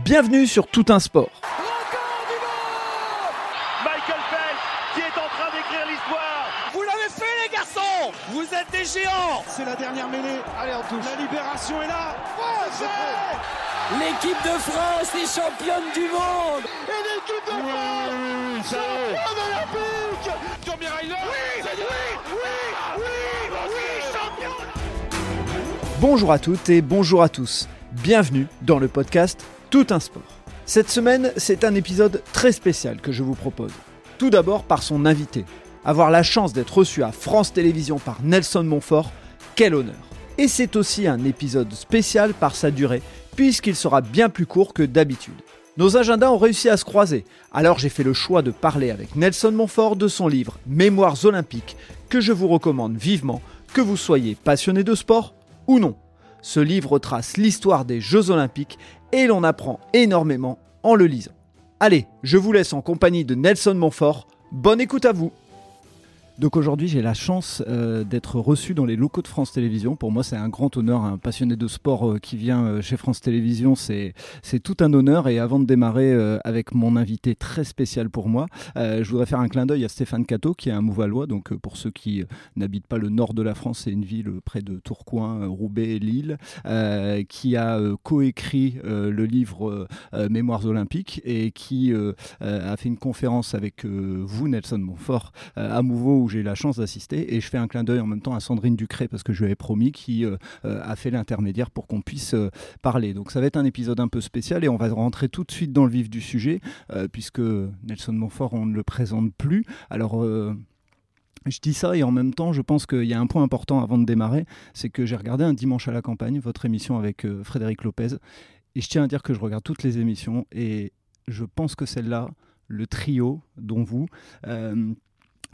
Bienvenue sur Tout un sport. Michael Phelps qui est en train d'écrire l'histoire. Vous l'avez fait les garçons Vous êtes des géants C'est la dernière mêlée. Allez, on touche. La libération est là. L'équipe de France est championne du monde Et l'équipe de France championne olympique Tommy Ryder Oui, oui, oui, oui, oui, champion Bonjour à toutes et bonjour à tous. Bienvenue dans le podcast Tout un sport. Cette semaine, c'est un épisode très spécial que je vous propose. Tout d'abord par son invité. Avoir la chance d'être reçu à France Télévisions par Nelson Montfort, quel honneur. Et c'est aussi un épisode spécial par sa durée, puisqu'il sera bien plus court que d'habitude. Nos agendas ont réussi à se croiser, alors j'ai fait le choix de parler avec Nelson Montfort de son livre Mémoires olympiques, que je vous recommande vivement, que vous soyez passionné de sport ou non. Ce livre trace l'histoire des Jeux olympiques et l'on apprend énormément en le lisant. Allez, je vous laisse en compagnie de Nelson Montfort. Bonne écoute à vous donc aujourd'hui, j'ai la chance euh, d'être reçu dans les locaux de France Télévisions. Pour moi, c'est un grand honneur. Un passionné de sport euh, qui vient euh, chez France Télévisions, c'est tout un honneur. Et avant de démarrer avec mon invité très spécial pour moi, je voudrais faire un clin d'œil à Stéphane Cato, qui est un Mouvallois. Donc pour ceux qui n'habitent pas le nord de la France, c'est une ville près de Tourcoing, Roubaix Lille, qui a coécrit le livre Mémoires olympiques et qui a fait une conférence avec vous, Nelson Montfort, à Mouveau j'ai la chance d'assister et je fais un clin d'œil en même temps à Sandrine Ducré parce que je lui avais promis qui euh, euh, a fait l'intermédiaire pour qu'on puisse euh, parler. Donc ça va être un épisode un peu spécial et on va rentrer tout de suite dans le vif du sujet puisque Nelson Montfort on ne le présente plus. Alors je dis ça et en même temps, je pense qu'il y a un point important avant de démarrer, c'est que j'ai regardé un dimanche à la campagne, votre émission avec Frédéric Lopez, et je tiens à dire que je regarde toutes les émissions et je pense que celle-là, le trio, dont vous,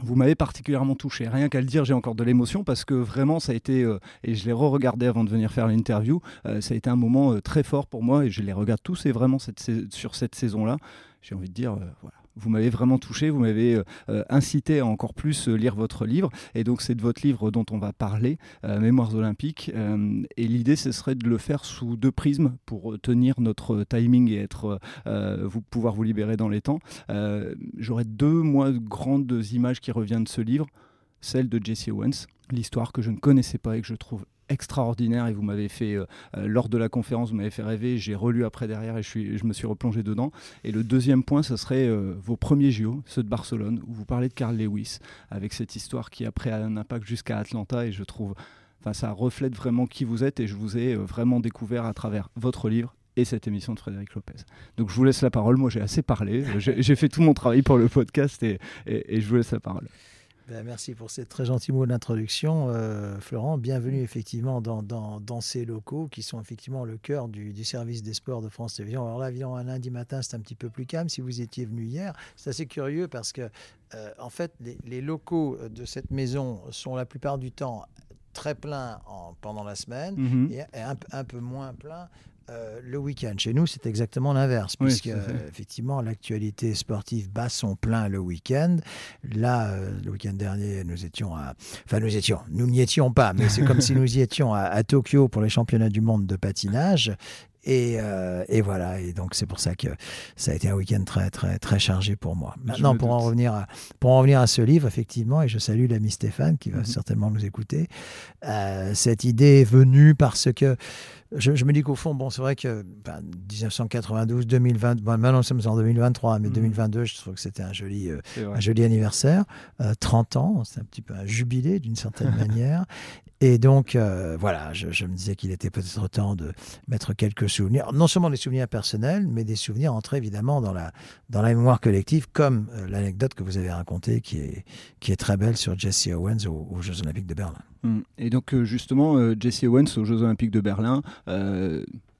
vous m'avez particulièrement touché. Rien qu'à le dire, j'ai encore de l'émotion parce que vraiment, ça a été, euh, et je l'ai re-regardé avant de venir faire l'interview, euh, ça a été un moment euh, très fort pour moi et je les regarde tous et vraiment sur cette saison-là, j'ai envie de dire, voilà. Vous m'avez vraiment touché, vous m'avez euh, euh, incité à encore plus euh, lire votre livre. Et donc, c'est de votre livre dont on va parler, Mémoires olympiques. Et l'idée, ce serait de le faire sous deux prismes pour tenir notre timing et être, vous pouvoir vous libérer dans les temps. J'aurais deux, moi, grandes images qui reviennent de ce livre. Celle de Jesse Owens, l'histoire que je ne connaissais pas et que je trouve extraordinaire et vous m'avez fait euh, euh, lors de la conférence vous m'avez fait rêver j'ai relu après derrière et je, suis, je me suis replongé dedans et le deuxième point ce serait euh, vos premiers JO ceux de Barcelone où vous parlez de Carl Lewis avec cette histoire qui après a un impact jusqu'à Atlanta et je trouve ça reflète vraiment qui vous êtes et je vous ai vraiment découvert à travers votre livre et cette émission de Frédéric Lopez. Donc je vous laisse la parole. Moi j'ai assez parlé. J'ai j'ai fait tout mon travail pour le podcast et, et- et je vous laisse la parole. Ben, merci pour ces très gentils mots d'introduction, euh, Florent. Bienvenue effectivement dans, dans, dans ces locaux qui sont effectivement le cœur du, du service des sports de France Télévisions. Alors là, évidemment, un lundi matin, c'est un petit peu plus calme. Si vous étiez venu hier, c'est assez curieux parce que, euh, en fait, les, les locaux de cette maison sont la plupart du temps très pleins en- pendant la semaine Mhm. et un, un peu moins plein euh, le week-end. Chez nous, c'est exactement l'inverse, Oui, puisque euh, effectivement, l'actualité sportive bat son plein le week-end. Là, euh, le week-end dernier, nous étions à... Enfin, nous étions, nous n'y étions pas, mais c'est comme si nous y étions à, à Tokyo pour les championnats du monde de patinage. Et, euh, et voilà, et donc c'est pour ça que ça a été un week-end très très très chargé pour moi. Maintenant, me pour en revenir à pour en revenir à ce livre, effectivement, et je salue l'ami Stéphane qui va Mhm. certainement nous écouter. euh, cette idée est venue parce que je, je me dis qu'au fond, bon, c'est vrai que ben, 1992, 2020, bon, maintenant nous sommes en 2023, mais Mhm. 2022, je trouve que c'était un joli, euh, un joli anniversaire. Euh, 30 ans, c'est un petit peu un jubilé d'une certaine manière. Et donc, euh, voilà, je, me disais qu'il était peut-être temps de mettre quelques souvenirs, non seulement des souvenirs personnels, mais des souvenirs entrés évidemment dans la, dans la mémoire collective, comme euh, l'anecdote que vous avez racontée, qui est, qui est très belle sur Jesse Owens aux, Jeux Olympiques de Berlin. Mm. Et donc euh, justement, Jesse Owens aux Jeux Olympiques de Berlin,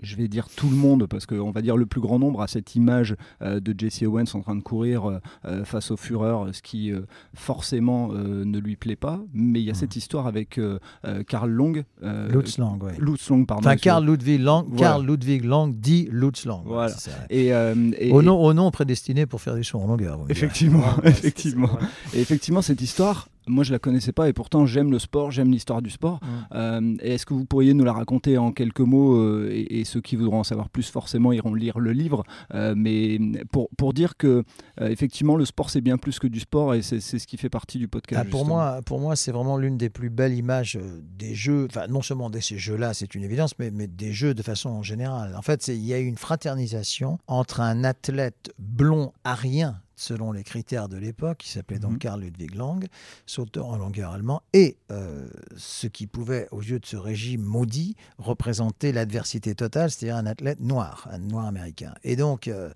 je vais dire tout le monde, parce qu'on va dire le plus grand nombre, a cette image euh, de Jesse Owens en train de courir euh, euh, face au Führer, ce qui euh, forcément ne lui plaît pas. Mais il y a cette histoire avec Karl Long. Lutz Lang, oui. Lutz Long, pardon. Enfin. Karl Ludwig Lang, Voilà. Karl Ludwig Lang dit Lutz Lang. Voilà. Et, et- Au, nom, au nom prédestiné pour faire des sauts en longueur. Effectivement, effectivement. Et effectivement, cette histoire moi, je la connaissais pas et pourtant, j'aime le sport, j'aime l'histoire du sport. Est-ce que vous pourriez nous la raconter en quelques mots et, ceux qui voudront en savoir plus, forcément, iront lire le livre. mais pour, pour dire que, effectivement, le sport, c'est bien plus que du sport et c'est ce qui fait partie du podcast. Ah, pour, moi, pour moi, c'est vraiment l'une des plus belles images des jeux, enfin, non seulement de ces jeux-là, c'est une évidence, mais, mais des jeux de façon générale. En fait, il y a eu une fraternisation entre un athlète blond arien selon les critères de l'époque, qui s'appelait donc Karl mhm. Ludwig Lang, sauteur en longueur allemand, et euh, ce qui pouvait, aux yeux de ce régime maudit, représenter l'adversité totale, c'est-à-dire un athlète noir, un noir américain. Et donc, euh,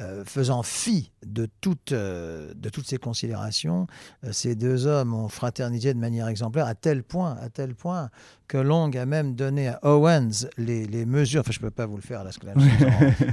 euh, faisant fi de, toutes de toutes ces considérations, ces deux hommes ont fraternisé de manière exemplaire à tel point, à tel point que Long a même donné à Owens les, les mesures, enfin je ne peux pas vous le faire là,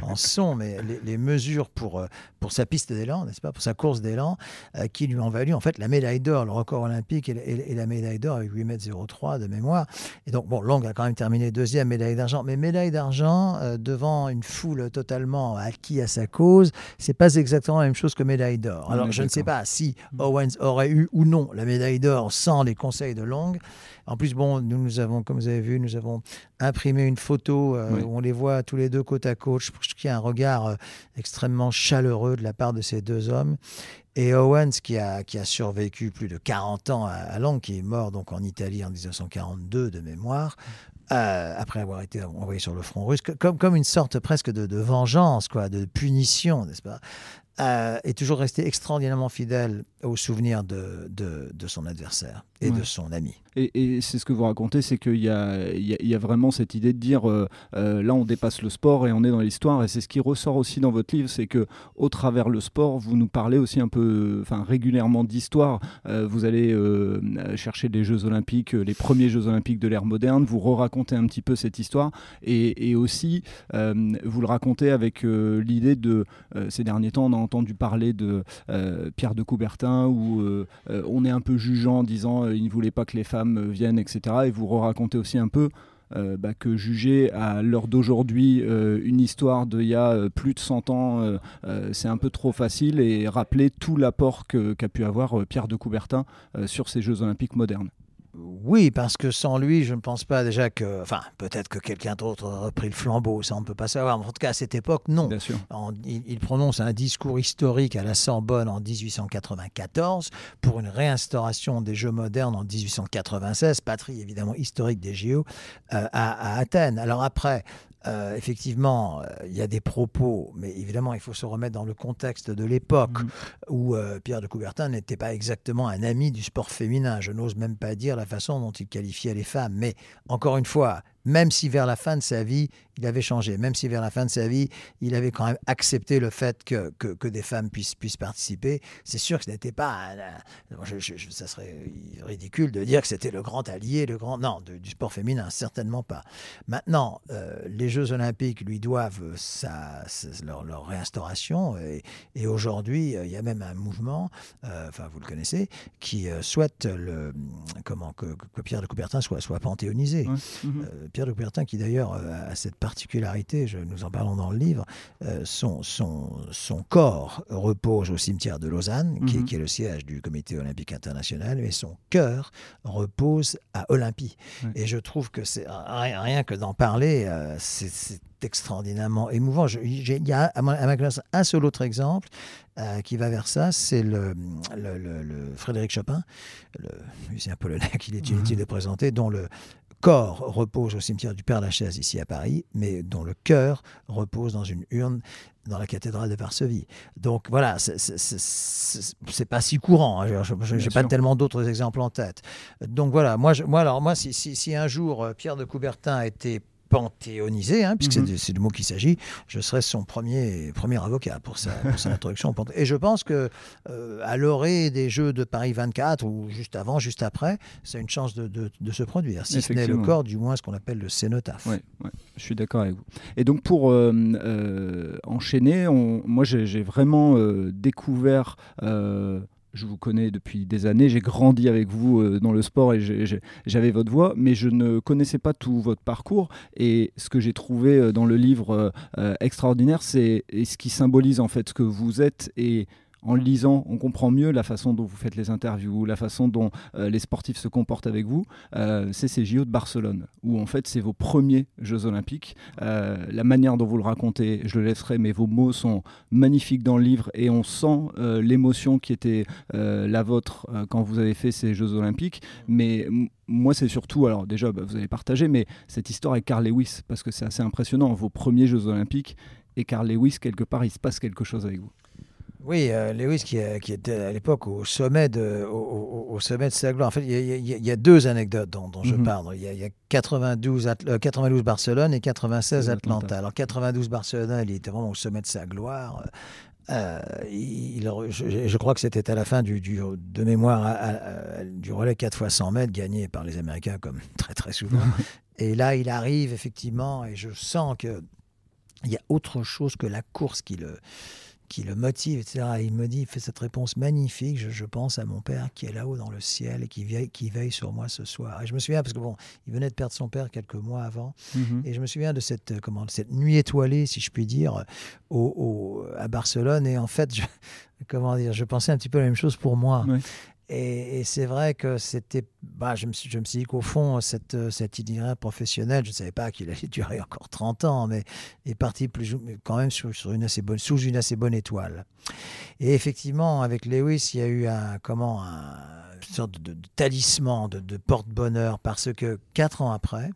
en, en, son, mais les, les, mesures pour, pour sa piste d'élan, n'est-ce pas, pour sa course d'élan, euh, qui lui ont valu en fait la médaille d'or, le record olympique et, la médaille d'or avec 8 mètres 03 de mémoire. Et donc, bon, Long a quand même terminé deuxième médaille d'argent, mais médaille d'argent euh, devant une foule totalement acquis à sa cause, c'est pas exactement la même chose que médaille d'or. Alors, je ne sais pas si mm. Owens aurait eu ou non la médaille d'or sans les conseils de Long. En plus, bon, nous, nous avons, comme vous avez vu, nous avons imprimé une photo euh, où on les voit tous les deux côte à côte. Je pense qu'il y a un regard extrêmement chaleureux de la part de ces deux hommes. Et Owens, qui a, qui a survécu plus de 40 ans à, à Long, qui est mort donc en Italie en 1942 de mémoire, euh, après avoir été envoyé sur le front russe, comme, comme une sorte presque de, de vengeance, quoi, de punition, n'est-ce pas? Euh, est toujours resté extraordinairement fidèle au souvenir de, de, de son adversaire et de son ami. Et, c'est ce que vous racontez, c'est qu'il y a, il y, a, vraiment cette idée de dire euh, euh, là on dépasse le sport et on est dans l'histoire et c'est ce qui ressort aussi dans votre livre, c'est que au travers le sport, vous nous parlez aussi un peu, enfin régulièrement d'histoire. vous allez chercher des Jeux Olympiques, les premiers Jeux Olympiques de l'ère moderne, vous re-racontez un petit peu cette histoire et, et aussi vous le racontez avec l'idée de ces derniers temps on a entendu parler de Pierre de Coubertin où on est un peu jugeant en disant il ne voulait pas que les femmes viennent, etc. Et vous racontez aussi un peu euh, bah, que juger à l'heure d'aujourd'hui euh, une histoire d'il y a euh, plus de 100 ans, c'est un peu trop facile et rappeler tout l'apport qu'a pu avoir Pierre de Coubertin sur ces Jeux olympiques modernes. Oui, parce que sans lui, je ne pense pas déjà que. Enfin, peut-être que quelqu'un d'autre aurait pris le flambeau, ça on ne peut pas savoir. en tout cas, à cette époque, non. Bien sûr. il, prononce un discours historique à la Sorbonne en 1894 pour une réinstauration des Jeux modernes en 1896, patrie évidemment historique des JO, euh, à, à, Athènes. Alors après, euh, effectivement, euh, il y a des propos, mais évidemment, il faut se remettre dans le contexte de l'époque mm. où euh, Pierre de Coubertin n'était pas exactement un ami du sport féminin. Je n'ose même pas dire la façon dont il qualifiait les femmes. Mais encore une fois, même si vers la fin de sa vie, il avait changé, même si vers la fin de sa vie, il avait quand même accepté le fait que, que, des femmes puissent, puissent participer, c'est sûr que ce n'était pas... ça serait ridicule de dire que c'était le grand allié, le grand... Non, du sport féminin, certainement pas. Maintenant, euh, les Jeux olympiques lui doivent sa, leur, réinstauration, et, aujourd'hui, il y a même un mouvement, euh, enfin vous le connaissez, qui euh, souhaite le, comment, que, Pierre de Coubertin soit, soit panthéonisé. Mhm. Pierre de Coubertin, qui d'ailleurs a cette particularité, je, nous en parlons dans le livre, euh, son, son, son, corps repose au cimetière de Lausanne, qui, est, mhm. le siège du Comité olympique international, mais son cœur repose à Olympie. Et je trouve que c'est rien, que d'en parler, euh, c'est extraordinairement émouvant. Il y a à ma, classe un seul autre exemple euh, qui va vers ça, c'est le, le, Frédéric Chopin, le musicien polonais qu'il est inutile mhm. de présenter, dont le, corps repose au cimetière du Père-Lachaise ici à Paris, mais dont le cœur repose dans une urne dans la cathédrale de Varsovie. Donc voilà, c'est pas si courant. Hein. Je n'ai pas tellement d'autres exemples en tête. Donc voilà, moi, moi alors moi, si, si, si un jour euh, Pierre de Coubertin a été panthéonisé, hein, puisque mhm. c'est du mot qu'il s'agit, je serai son premier, premier avocat pour sa, pour sa introduction. Et je pense que euh, à l'orée des Jeux de Paris 24, ou juste avant, juste après, c'est une chance de, de, se produire. Si ce n'est le corps, du moins ce qu'on appelle le cénotaphe. Oui, je suis d'accord avec vous. Et donc pour euh, euh, enchaîner, on, moi j'ai vraiment découvert je vous connais depuis des années, j'ai grandi avec vous euh, dans le sport et j'avais votre voix, mais je ne connaissais pas tout votre parcours. Et ce que j'ai trouvé euh, dans le livre euh, extraordinaire, c'est ce qui symbolise en fait ce que vous êtes et en le lisant, on comprend mieux la façon dont vous faites les interviews, la façon dont euh, les sportifs se comportent avec vous. Euh, c'est ces JO de Barcelone, où en fait c'est vos premiers Jeux Olympiques. Euh, la manière dont vous le racontez, je le laisserai, mais vos mots sont magnifiques dans le livre et on sent l'émotion qui était la vôtre quand vous avez fait ces Jeux Olympiques. Mais moi, c'est surtout, alors déjà, bah, vous avez partagé, mais cette histoire avec Carl Lewis, parce que c'est assez impressionnant, vos premiers Jeux Olympiques, et Carl Lewis, quelque part, il se passe quelque chose avec vous. Oui, euh, Lewis qui, qui, était à l'époque au sommet de, au, sommet de sa gloire. En fait, il y, a, deux anecdotes dont, je mhm. parle. Il y a, 92, 92 euh, Barcelone et 96 Atlanta. Alors 92 Barcelone, il était vraiment au sommet de sa gloire. Euh, il, je, crois que c'était à la fin du, du de mémoire du relais 4 x 100 mètres gagné par les Américains comme très très souvent. et là, il arrive effectivement et je sens que il y a autre chose que la course qui le qui le motive, etc. il me dit, il fait cette réponse magnifique, je, pense à mon père qui est là-haut dans le ciel et qui veille, qui veille sur moi ce soir. Et je me souviens, parce que bon, il venait de perdre son père quelques mois avant, mhm. et je me souviens de cette, euh, comment, cette nuit étoilée, si je puis dire, au, à Barcelone. Et en fait, je, comment dire, je pensais un petit peu la même chose pour moi. Et, c'est vrai que c'était. Bah, je, me suis, dit qu'au fond, cette, cet itinéraire professionnel, je ne savais pas qu'il allait durer encore 30 ans, mais est parti quand même sous une assez bonne étoile. Et effectivement, avec Lewis, il y a eu un, comment, un, une sorte de, talisman, de, de porte-bonheur, parce que quatre ans après,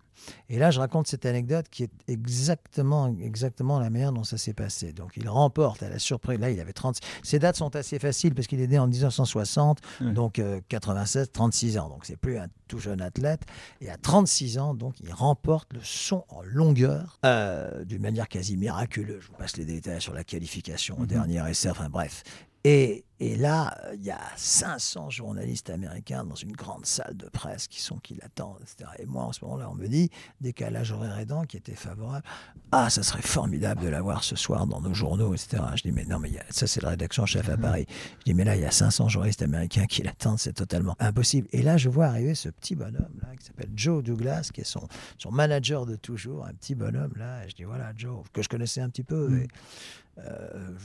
et là, je raconte cette anecdote qui est exactement, exactement la manière dont ça s'est passé. Donc, il remporte à la surprise. Là, il avait 30. Ces dates sont assez faciles parce qu'il est né en 1960, donc 96, euh, 36 ans. Donc, c'est plus un tout jeune athlète. Et à 36 ans, donc, il remporte le son en longueur euh, d'une manière quasi miraculeuse. Je vous passe les détails sur la qualification au mhm. dernier essai. Enfin, bref. Et, là, il y a 500 journalistes américains dans une grande salle de presse qui sont qui l'attendent, etc. Et moi, en ce moment-là, on me dit, décalage horaire aidant, qui était favorable, ah, ça serait formidable de l'avoir ce soir dans nos journaux, etc. Je dis, mais non, mais ça, c'est la rédaction chef à Paris. Je dis, mais là, il y a 500 journalistes américains qui l'attendent, c'est totalement impossible. Et là, je vois arriver ce petit bonhomme, là, qui s'appelle Joe Douglas, qui est son, son manager de toujours, un petit bonhomme, là. Et je dis, voilà, Joe, que je connaissais un petit peu. Mm. Euh,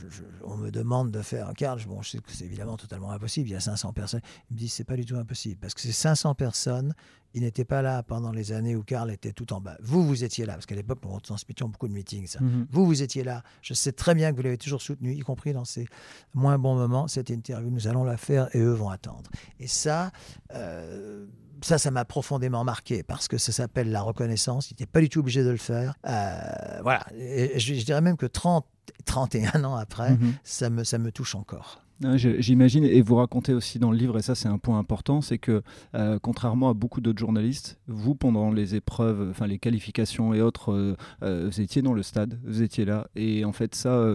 on me demande de faire un quart. Bon, je sais que c'est évidemment totalement impossible. Il y a 500 personnes. Il me dit c'est pas du tout impossible parce que ces 500 personnes, ils n'étaient pas là pendant les années où Karl était tout en bas. Vous, vous étiez là parce qu'à l'époque, nous transmettions beaucoup de meetings. Mhm. Vous, vous étiez là. Je sais très bien que vous l'avez toujours soutenu, y compris dans ces moins bons moments. Cette interview, nous allons la faire et eux vont attendre. Et ça. Euh, ça, ça m'a profondément marqué parce que ça s'appelle la reconnaissance. Il n'était pas du tout obligé de le faire. Euh, voilà. je, je, dirais même que 30, 31 ans après, mhm. ça, me, ça me touche encore. J'imagine, et vous racontez aussi dans le livre, et ça c'est un point important, c'est que euh, contrairement à beaucoup d'autres journalistes, vous pendant les épreuves, enfin les qualifications et autres, euh, euh, vous étiez dans le stade, vous étiez là, et en fait ça,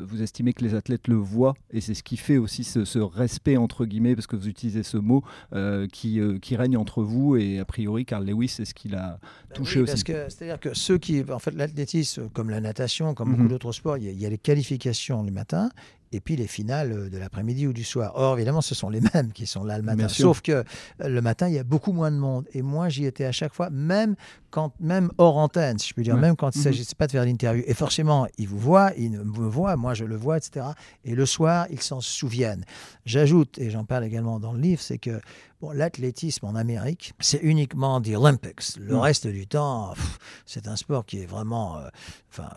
vous estimez que les athlètes le voient, et c'est ce qui fait aussi ce, respect entre guillemets, parce que vous utilisez ce mot qui, qui règne entre vous, et a priori Carl Lewis c'est ce qui l'a ben touché aussi. C'est-à-dire que ceux qui, en fait l'athlétisme, comme la natation, comme beaucoup mhm. d'autres sports, il y, y, a les qualifications du matin, et puis les finales euh, de l'après-midi ou du soir. Or, évidemment, ce sont les mêmes qui sont là le matin. Sauf que euh, le matin, il y a beaucoup moins de monde. Et moi, j'y étais à chaque fois, même, quand, même hors antenne, si je peux dire, même quand il ne mhm. s'agissait pas de faire l'interview. Et forcément, ils vous voient, ils me voient, moi je le vois, etc. Et le soir, ils s'en souviennent. J'ajoute, et j'en parle également dans le livre, c'est que bon, l'athlétisme en Amérique, c'est uniquement des Olympics. Le reste du temps, c'est un sport qui est vraiment... Euh, enfin,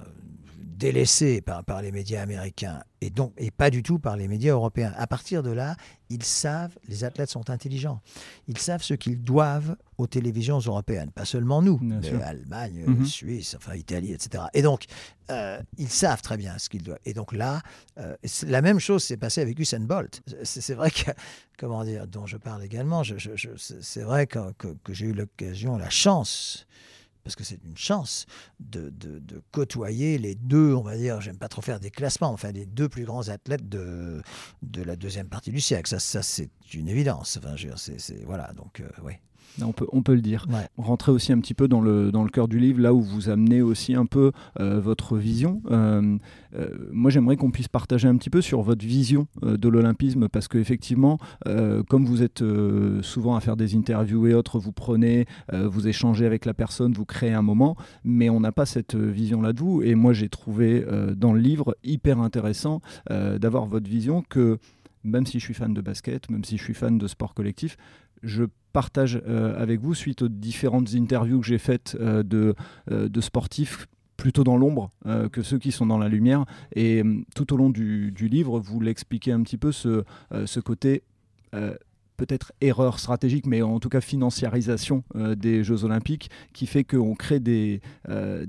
délaissé par, par les médias américains et donc et pas du tout par les médias européens. À partir de là, ils savent, les athlètes sont intelligents, ils savent ce qu'ils doivent aux télévisions européennes, pas seulement nous, mais Allemagne, mhm. Suisse, enfin Italie, etc. Et donc, euh, ils savent très bien ce qu'ils doivent. Et donc là, euh, la même chose s'est passée avec Usain Bolt. C'est vrai que, comment dire, dont je parle également, je, c'est vrai que, que j'ai eu l'occasion, la chance parce que c'est une chance de, côtoyer les deux, on va dire, j'aime pas trop faire des classements, enfin les deux plus grands athlètes de, de la deuxième partie du siècle. Ça, c'est une évidence. Enfin, voilà, donc euh, oui. On peut, on peut le dire. Ouais. Rentrer aussi un petit peu dans le, dans le cœur du livre, là où vous amenez aussi un peu euh, votre vision. Euh, euh, moi, j'aimerais qu'on puisse partager un petit peu sur votre vision de l'olympisme, parce qu'effectivement, comme vous êtes souvent à faire des interviews et autres, vous prenez, vous échangez avec la personne, vous créez un moment, mais on n'a pas cette vision-là de vous. Et moi, j'ai trouvé dans le livre hyper intéressant d'avoir votre vision que même si je suis fan de basket, même si je suis fan de sport collectif, je partage euh, avec vous, suite aux différentes interviews que j'ai faites euh, de, euh, de sportifs plutôt dans l'ombre que ceux qui sont dans la lumière. Et tout au long du, du livre, vous l'expliquez un petit peu ce, ce côté... peut-être erreur stratégique, mais en tout cas financiarisation des Jeux Olympiques, qui fait qu'on crée des,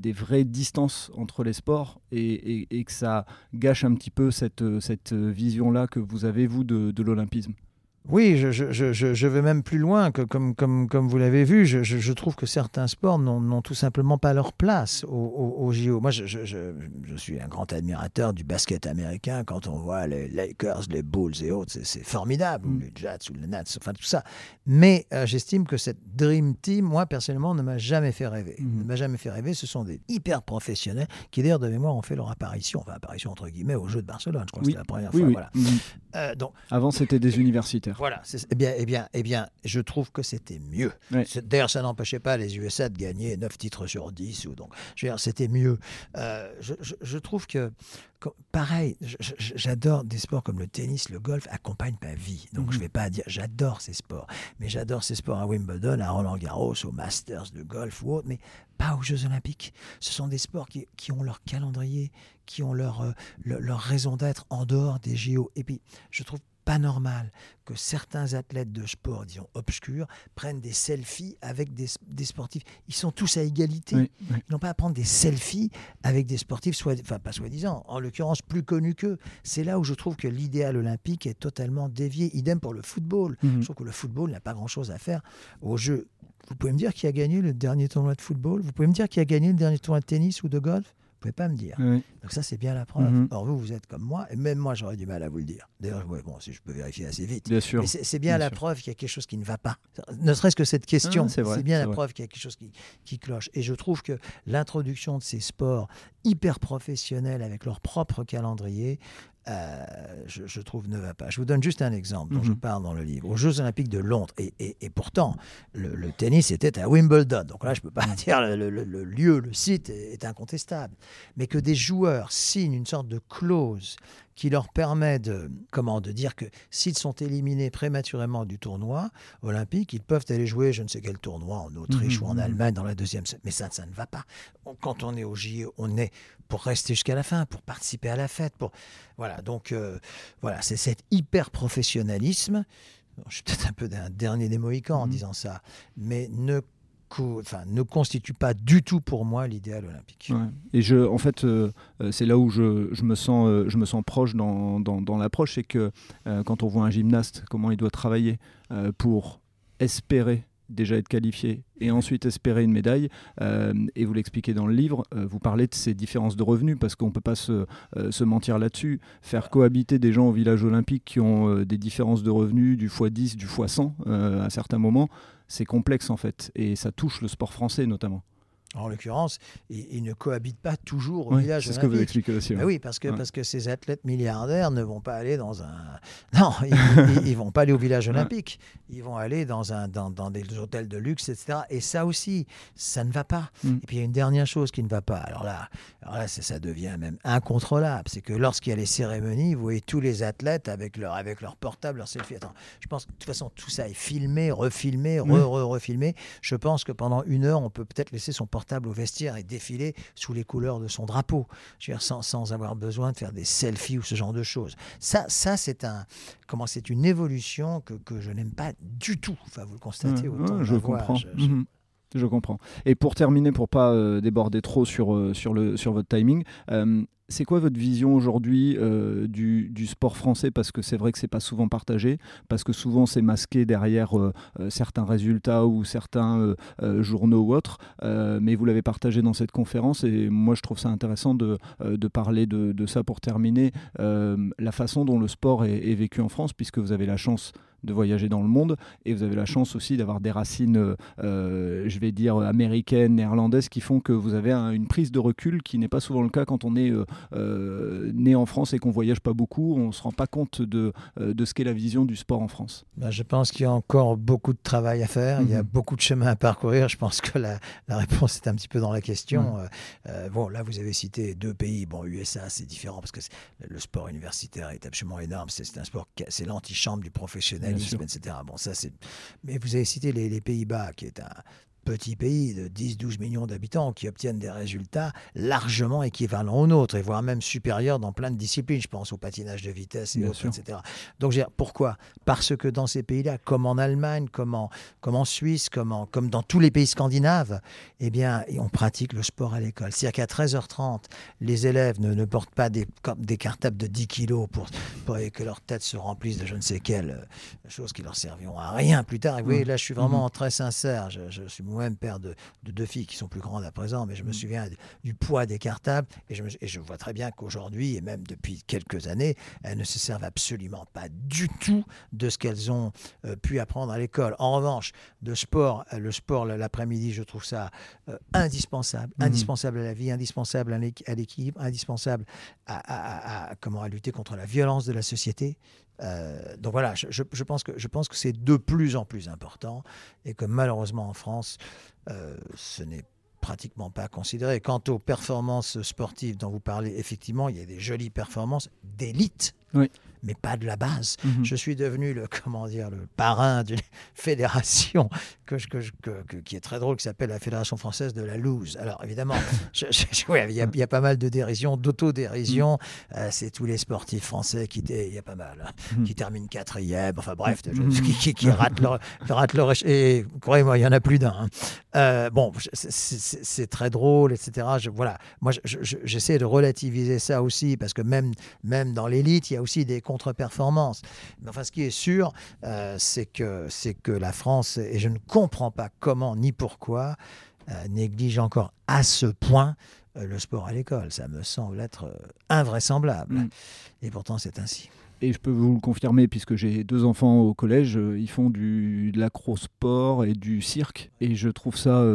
des vraies distances entre les sports et, et- que ça gâche un petit peu cette, cette vision-là que vous avez, vous, de l'olympisme. Oui, je, je, je, je- vais même plus loin que comme, comme, comme vous l'avez vu, je, trouve que certains sports n'ont tout simplement pas leur place au, au, au JO. Moi, je, je, je, je suis un grand admirateur du basket américain. Quand on voit les Lakers, les Bulls et autres, c'est- formidable, ou Mm. les Jets ou les Nets, enfin tout ça. Mais euh, j'estime que cette Dream Team, moi personnellement, ne m'a jamais fait rêver. Mhm. Ne m'a jamais fait rêver. Ce sont des hyper professionnels qui, d'ailleurs, de mémoire, ont fait leur apparition, enfin apparition entre guillemets, aux Jeux de Barcelone. Je crois que c'était la première Oui, fois. oui. Voilà. Mhm. Euh, donc, Avant, c'était des voilà. c'est- Eh bien, eh bien, eh bien, je trouve que c'était mieux. D'ailleurs, ça n'empêchait pas les USA de gagner 9 titres sur 10. Ou donc, c'était mieux. Euh, je, je- je trouve que, que- pareil, j'adore des sports comme le tennis, le golf accompagnent ma vie. Donc, Mhm. je vais pas dire, j'adore ces sports. Mais j'adore ces sports à Wimbledon, à Roland Garros, au Masters de golf ou autre, mais pas aux Jeux Olympiques. Ce sont des sports qui, qui ont leur calendrier, qui ont leur, euh, le- leur raison d'être en dehors des JO. Et puis, je trouve pas normal que certains athlètes de sport, disons obscurs, prennent des selfies avec des, des sportifs. Ils sont tous à égalité. Oui, oui. Ils n'ont pas à prendre des selfies avec des sportifs, soit, enfin pas soi-disant, en l'occurrence plus connus qu'eux. C'est là où je trouve que l'idéal olympique est totalement dévié. Idem pour le football. Mhm. Je trouve que le football n'a pas grand-chose à faire aux Jeux. Vous pouvez me dire qui a gagné le dernier tournoi de football? Vous pouvez me dire qui a gagné le dernier tournoi de tennis ou de golf? Vous pouvez pas me dire. Oui. Donc ça, c'est bien la preuve. Mhm. Or, vous, vous êtes comme moi, et même moi, j'aurais du mal à vous le dire. D'ailleurs, ouais, bon, si je peux vérifier assez vite. Bien sûr. C'est bien, Bien la sûr. preuve qu'il y a quelque chose qui ne va pas. Ne serait-ce que cette question, Ah, c'est bien la vrai. preuve qu'il y a quelque chose qui, qui cloche. Et je trouve que l'introduction de ces sports hyper professionnels avec leur propre calendrier, euh, je, je trouve ne va pas. Je vous donne juste un exemple dont je Mhm. parle dans le livre. Aux Jeux Olympiques de Londres, et, et- et pourtant, le, le tennis était à Wimbledon. Donc là, je ne peux pas dire le, le- le lieu, le site est, est incontestable. Mais que des joueurs signent une sorte de clause qui leur permet de, comment, de dire que s'ils sont éliminés prématurément du tournoi olympique, ils peuvent aller jouer je ne sais quel tournoi en Autriche ou en mhm. Allemagne dans la deuxième. se- Mais ça, ça ne va pas. On- Quand on est au JO, on est pour rester jusqu'à la fin, pour participer à la fête. Pour... Voilà, donc euh, voilà, c'est cet hyper professionnalisme. Je suis peut-être un peu un dernier des Mohicans en Mhm. disant ça, mais ne, co- ne constitue pas du tout pour moi l'idéal olympique. Ouais. Et je, en fait, euh, euh, c'est là où je, je me sens, euh, je me sens proche dans, dans, dans l'approche, c'est que euh, quand on voit un gymnaste, comment il doit travailler pour espérer déjà être qualifié et ensuite espérer une médaille, euh, et vous l'expliquez dans le livre, euh, vous parlez de ces différences de revenus, parce qu'on ne peut pas se, euh, se mentir là-dessus. Faire cohabiter des gens au village olympique qui ont des différences de revenus du x10, du x100 euh, à certains moments, c'est complexe en fait, et ça touche le sport français notamment. En l'occurrence, ils, ils ne cohabitent pas toujours au Oui, village c'est ce que vous expliquez aussi. Ben oui, parce que, Ouais. parce que ces athlètes milliardaires ne vont pas aller dans un. Non, ils, ils vont pas aller au village olympique. Ils vont aller dans, un, dans, dans des hôtels de luxe, etc. Et ça aussi, ça ne va pas. Mm. Et puis il y a une dernière chose qui ne va pas. Alors là, alors là ça, ça devient même incontrôlable. C'est que lorsqu'il y a les cérémonies, vous voyez tous les athlètes avec leur, avec leur portable, leur selfie. Attends, je pense que de toute façon, tout ça est filmé, refilmé, re, refilmé. Je pense que pendant une heure, on peut peut-être laisser son portable au vestiaire et défiler sous les couleurs de son drapeau, Je veux dire, sans, sans avoir besoin de faire des selfies ou ce genre de choses. Ça, ça c'est un, comment c'est une évolution que, que je n'aime pas du tout. Enfin, vous le constatez Ouais, autant. ouais, je comprends. Je- je- Mhm. Je comprends. Et pour terminer, pour pas euh, déborder trop sur, euh, sur, le, sur votre timing, euh, c'est quoi votre vision aujourd'hui euh, du, sport français? Parce que c'est vrai que c'est pas souvent partagé, parce que souvent c'est masqué derrière euh, euh, certains résultats ou certains journaux ou autres. Mais vous l'avez partagé dans cette conférence et moi je trouve ça intéressant de, parler de, ça pour terminer. La façon dont le sport est vécu en France, puisque vous avez la chance de voyager dans le monde et vous avez la chance aussi d'avoir des racines, je vais dire, américaines, néerlandaises qui font que vous avez une prise de recul qui n'est pas souvent le cas quand on est né en France et qu'on voyage pas beaucoup. On se rend pas compte de, de ce qu'est la vision du sport en France. Ben, je pense qu'il y a encore beaucoup de travail à faire. Il y a mhm. beaucoup de chemin à parcourir. Je pense que la, réponse est un petit peu dans la question. bon, là, vous avez cité deux pays. Bon, USA, c'est différent parce que le sport universitaire est absolument énorme. C'est un sport, c'est l'antichambre du etc. Bon, ça, c'est. Mais vous avez cité les, les Pays-Bas, qui est un, petit pays de 10-12 millions d'habitants qui obtiennent des résultats largement équivalents aux nôtres et voire même supérieurs dans plein de disciplines. Je pense au patinage de vitesse et autres, etc. Donc, pourquoi? Parce que dans ces pays-là, comme en Allemagne, comme en, comme en Suisse, comme, comme dans tous les pays scandinaves, eh bien, on pratique le sport à l'école. C'est-à-dire qu'à 13h30, les élèves ne, ne portent pas des, des, cartables de 10 kilos pour, pour, que leur tête se remplisse de je ne sais quelle euh, chose qui leur serviront à rien plus tard. Et oui, là, je suis vraiment mmh. très sincère. Je, je suis moi-même père de, deux filles qui sont plus grandes à présent, mais je me mm. souviens du poids des cartables et je, je vois très bien qu'aujourd'hui, et même depuis quelques années, elles ne se servent absolument pas du tout de ce qu'elles ont euh, pu apprendre à l'école. En revanche, de sport, euh, le sport l'après-midi, je trouve ça euh, indispensable, mm. indispensable à la vie, indispensable à l'équilibre, indispensable à, comment, à lutter contre la violence de la société. Euh, donc voilà, je, pense que, c'est de plus en plus important et que malheureusement en France, euh, ce n'est pratiquement pas considéré. Quant aux performances sportives dont vous parlez, effectivement, il y a des jolies performances d'élite. Oui mais pas de la base. Mhm. Je suis devenu le, comment dire, le parrain d'une fédération que, que, qui est très drôle, qui s'appelle la Fédération française de la loose. Alors évidemment, il y, a pas mal de dérision, d'autodérision. Mhm. Euh, c'est tous les sportifs français qui, il y a pas mal, hein, mhm. qui terminent quatrième, enfin bref, qui, qui, ratent leur, ratent leur et croyez-moi, il y en a plus d'un. Hein. Euh, bon, c'est très drôle, etc. Je, voilà, moi j'essaie de relativiser ça aussi parce que même, même dans l'élite, il y a aussi des contre-performance. Mais enfin, ce qui est sûr, euh, c'est que, c'est que la France, et je ne comprends pas comment ni pourquoi, euh, néglige encore à ce point euh, le sport à l'école. Ça me semble être invraisemblable. Mm. Et pourtant, c'est ainsi. Et je peux vous le confirmer, puisque j'ai deux enfants au collège, ils font du, de l'acro-sport et du cirque. Et je trouve ça,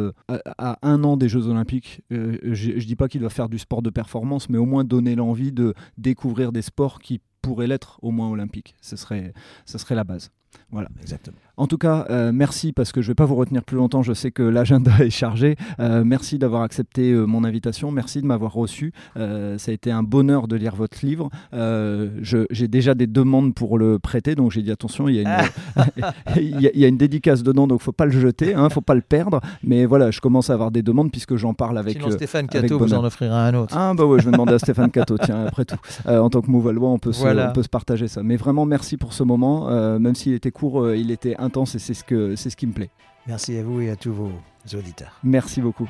à, un an des Jeux Olympiques, je ne dis pas qu'il va faire du sport de performance, mais au moins donner l'envie de découvrir des sports qui pourrait l'être au moins olympique. Ce serait, serait la base. Voilà. Exactement. En tout cas, euh, merci parce que je ne vais pas vous retenir plus longtemps. Je sais que l'agenda est chargé. Euh, merci d'avoir accepté euh, mon invitation. Merci de m'avoir reçu. ça a été un bonheur de lire votre livre. J'ai déjà des demandes pour le prêter, donc j'ai dit attention, il y, a une, il, y a, une dédicace dedans, donc faut pas le jeter, ne hein, faut pas le perdre. Mais voilà, je commence à avoir des demandes puisque j'en parle avec. Sinon, Stéphane Cato vous en offrira un autre. Ah bah ouais, je vais demander à Stéphane Cato. Tiens, après tout, en tant que Mouvalois, on peut se, on peut se partager ça. Mais vraiment, merci pour ce moment, même s'il était court, il était intense et c'est ce, que, c'est ce qui me plaît. Merci à vous et à tous vos auditeurs. Merci beaucoup.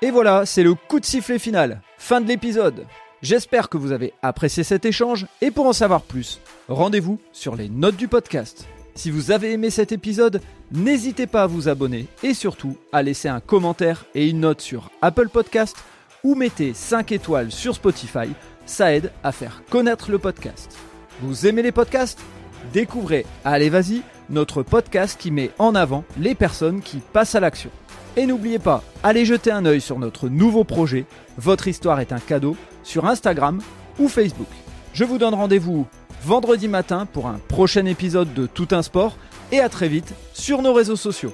Et voilà, c'est le coup de sifflet final. Fin de l'épisode. J'espère que vous avez apprécié cet échange et pour en savoir plus, rendez-vous sur les notes du podcast. Si vous avez aimé cet épisode, n'hésitez pas à vous abonner et surtout à laisser un commentaire et une note sur Apple Podcast ou mettez 5 étoiles sur Spotify, ça aide à faire connaître le podcast. Vous aimez les podcasts? Découvrez Allez Vas-y notre podcast qui met en avant les personnes qui passent à l'action. Et n'oubliez pas, allez jeter un œil sur notre nouveau projet, Votre histoire est un cadeau, sur Instagram ou Facebook. Je vous donne rendez-vous vendredi matin pour un prochain épisode de Tout un sport et à très vite sur nos réseaux sociaux.